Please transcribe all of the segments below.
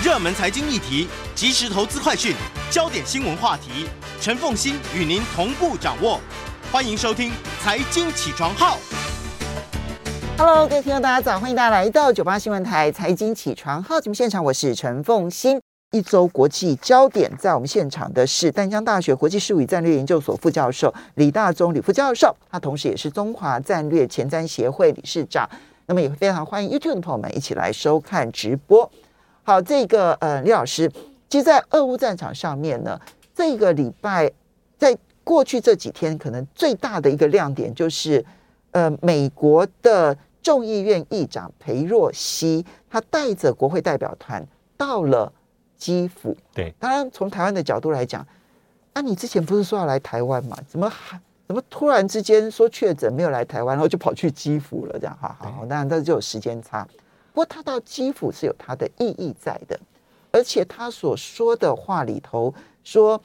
热门财经议题、即时投资快讯、焦点新闻话题，陈凤馨与您同步掌握。欢迎收听《财经起床号》。Hello，各位听众，大家早，欢迎大家来到九八新闻台《财经起床号》节目现场，我是陈凤馨。一周国际焦点，在我们现场的是淡江大学国际事务与战略研究所副教授李大宗李副教授，他同时也是中华战略前瞻协会理事长。那么也非常欢迎 YouTube 的朋友们一起来收看直播。好，这个呃，李老师，其实，在俄乌战场上面呢，这个礼拜在过去这几天，可能最大的一个亮点就是，呃，美国的众议院议长裴若曦，他带着国会代表团到了。基辅，对，当然从台湾的角度来讲，啊，你之前不是说要来台湾吗？怎么还怎么突然之间说确诊没有来台湾，然后就跑去基辅了？这样，哈好，当然这就有时间差。不过他到基辅是有他的意义在的，而且他所说的话里头说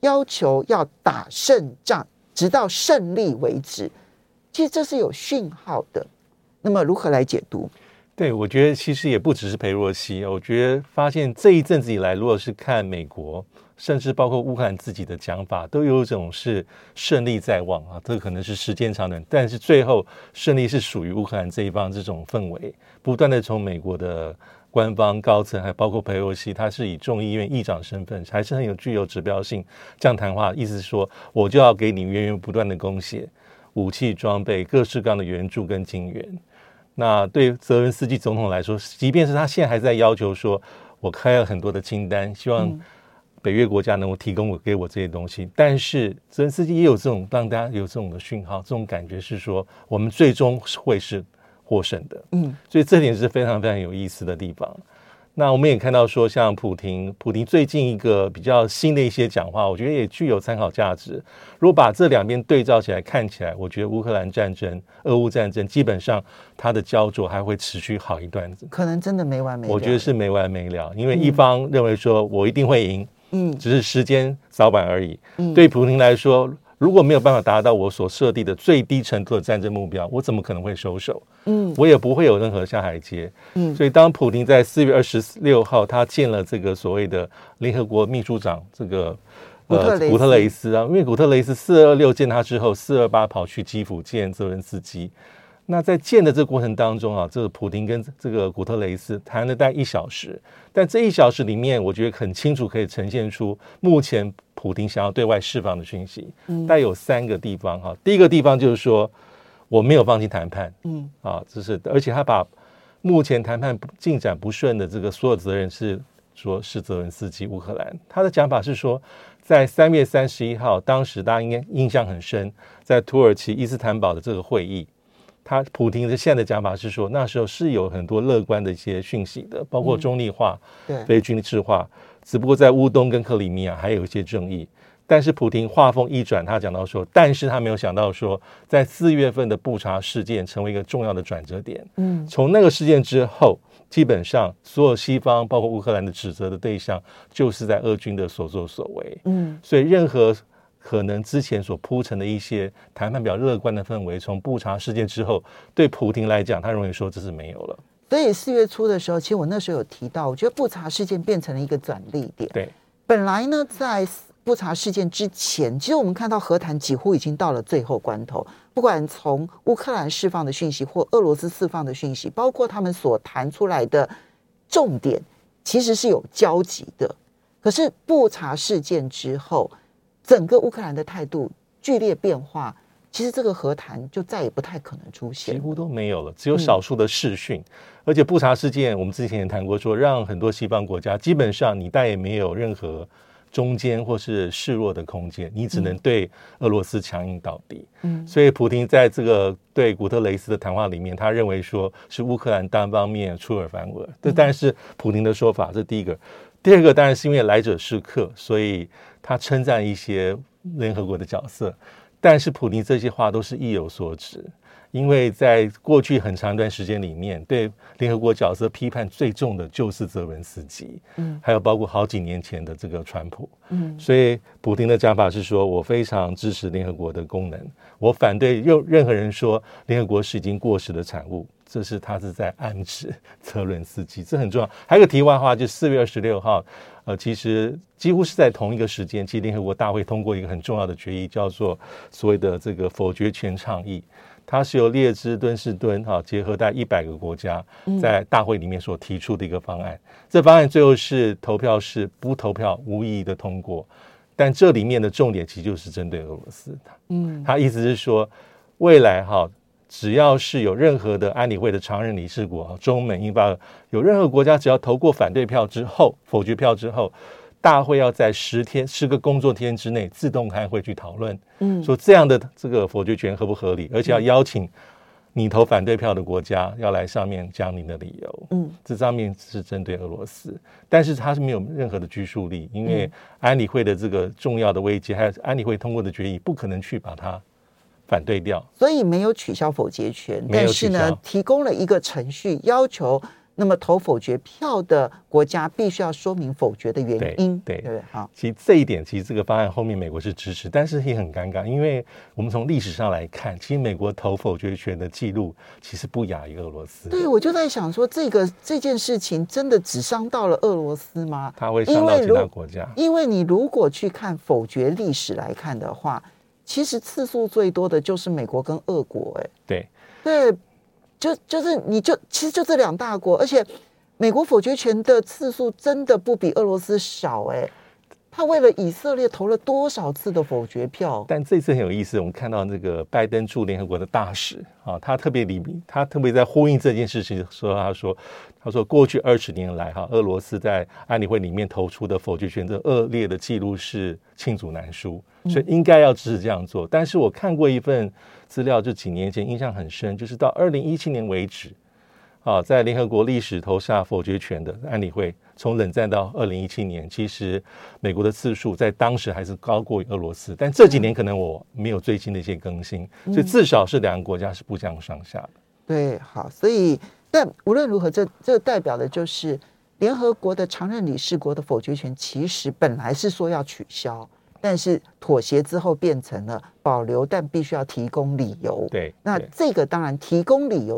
要求要打胜仗，直到胜利为止，其实这是有讯号的。那么如何来解读？对，我觉得其实也不只是裴若曦，我觉得发现这一阵子以来，如果是看美国，甚至包括乌克兰自己的讲法，都有一种是胜利在望啊，这可能是时间长短，但是最后胜利是属于乌克兰这一方，这种氛围不断的从美国的官方高层，还包括裴若曦，他是以众议院议长身份，还是很有具有指标性这样谈话，意思是说，我就要给你源源不断的供血、武器装备、各式各样的援助跟金援。那对泽伦斯基总统来说，即便是他现在还在要求说，我开了很多的清单，希望北约国家能够提供我给我这些东西，但是泽伦斯基也有这种让大家有这种的讯号，这种感觉是说，我们最终会是获胜的。嗯，所以这点是非常非常有意思的地方。那我们也看到说，像普亭，普亭最近一个比较新的一些讲话，我觉得也具有参考价值。如果把这两边对照起来看起来，我觉得乌克兰战争、俄乌战争基本上它的焦灼还会持续好一段子，可能真的没完没了。我觉得是没完没了，因为一方认为说我一定会赢，嗯，只是时间早晚而已。嗯，对普亭来说。如果没有办法达到我所设定的最低程度的战争目标，我怎么可能会收手？嗯，我也不会有任何下台阶。嗯，所以当普京在四月二十六号他见了这个所谓的联合国秘书长这个呃古特雷斯啊，因为古特雷斯四二六见他之后，四二八跑去基辅见泽伦斯基。那在见的这个过程当中啊，这个普京跟这个古特雷斯谈了大概一小时，但这一小时里面，我觉得很清楚可以呈现出目前。普丁想要对外释放的讯息，带有三个地方哈。第一个地方就是说，我没有放弃谈判，嗯啊，这是而且他把目前谈判进展不顺的这个所有责任是说是泽伦斯基乌克兰。他的讲法是说，在三月三十一号，当时大家应该印象很深，在土耳其伊斯坦堡的这个会议，他普京的现在的讲法是说，那时候是有很多乐观的一些讯息的，包括中立化、对非军事化。只不过在乌东跟克里米亚还有一些争议，但是普亭话锋一转，他讲到说，但是他没有想到说，在四月份的布查事件成为一个重要的转折点。嗯，从那个事件之后，基本上所有西方包括乌克兰的指责的对象，就是在俄军的所作所为。嗯，所以任何可能之前所铺陈的一些谈判比较乐观的氛围，从布查事件之后，对普亭来讲，他认为说这是没有了。所以四月初的时候，其实我那时候有提到，我觉得布查事件变成了一个转捩点。对，本来呢，在布查事件之前，其实我们看到和谈几乎已经到了最后关头。不管从乌克兰释放的讯息，或俄罗斯释放的讯息，包括他们所谈出来的重点，其实是有交集的。可是布查事件之后，整个乌克兰的态度剧烈变化。其实这个和谈就再也不太可能出现，几乎都没有了，只有少数的视讯。嗯、而且布查事件，我们之前也谈过说，说让很多西方国家基本上你再也没有任何中间或是示弱的空间，你只能对俄罗斯强硬到底。嗯，所以普京在这个对古特雷斯的谈话里面，他认为说是乌克兰单方面出尔反尔。这当然是普京的说法，这是第一个。第二个当然是因为来者是客，所以他称赞一些联合国的角色。但是普尼这些话都是意有所指，因为在过去很长一段时间里面，对联合国角色批判最重的就是泽文斯基，嗯，还有包括好几年前的这个川普，嗯，所以普京的讲法是说，我非常支持联合国的功能，我反对任任何人说联合国是已经过时的产物，这是他是在暗指泽伦斯基，这很重要。还有个题外话，就四月二十六号，呃，其实几乎是在同一个时间，其实联合国大会通过一个很重要的决议，叫做所谓的这个否决权倡议。它是由列支敦士敦哈结合在一百个国家在大会里面所提出的一个方案。嗯、这方案最后是投票是不投票无异议的通过，但这里面的重点其实就是针对俄罗斯的。嗯，他意思是说，未来哈只要是有任何的安理会的常任理事国，中美英法有任何国家只要投过反对票之后，否决票之后。大会要在十天十个工作天之内自动开会去讨论，嗯，说这样的这个否决权合不合理，而且要邀请你投反对票的国家要来上面讲你的理由，嗯，这上面是针对俄罗斯，但是它是没有任何的拘束力，因为安理会的这个重要的危机，还有安理会通过的决议，不可能去把它反对掉，所以没有取消否决权，但是呢，提供了一个程序要求。那么投否决票的国家必须要说明否决的原因，对对，好。其实这一点，其实这个方案后面美国是支持，但是也很尴尬，因为我们从历史上来看，其实美国投否决权的记录其实不亚于俄罗斯。对，我就在想说，这个这件事情真的只伤到了俄罗斯吗？它会伤到其他国家。因为你如果去看否决历史来看的话，其实次数最多的就是美国跟俄国，哎，对对。就就是你就其实就这两大国，而且美国否决权的次数真的不比俄罗斯少哎、欸，他为了以色列投了多少次的否决票？但这次很有意思，我们看到那个拜登驻联合国的大使啊，他特别里他特别在呼应这件事情，说他说他说过去二十年来哈，俄罗斯在安理会里面投出的否决权的恶劣的记录是罄竹难书，所以应该要支持这样做。但是我看过一份。资料就几年前印象很深，就是到二零一七年为止，啊，在联合国历史投下否决权的安理会，从冷战到二零一七年，其实美国的次数在当时还是高过于俄罗斯，但这几年可能我没有最新的一些更新，所以至少是两个国家是不相上下的。对，好，所以但无论如何，这这代表的就是联合国的常任理事国的否决权，其实本来是说要取消。但是妥协之后变成了保留，但必须要提供理由。对，那这个当然提供理由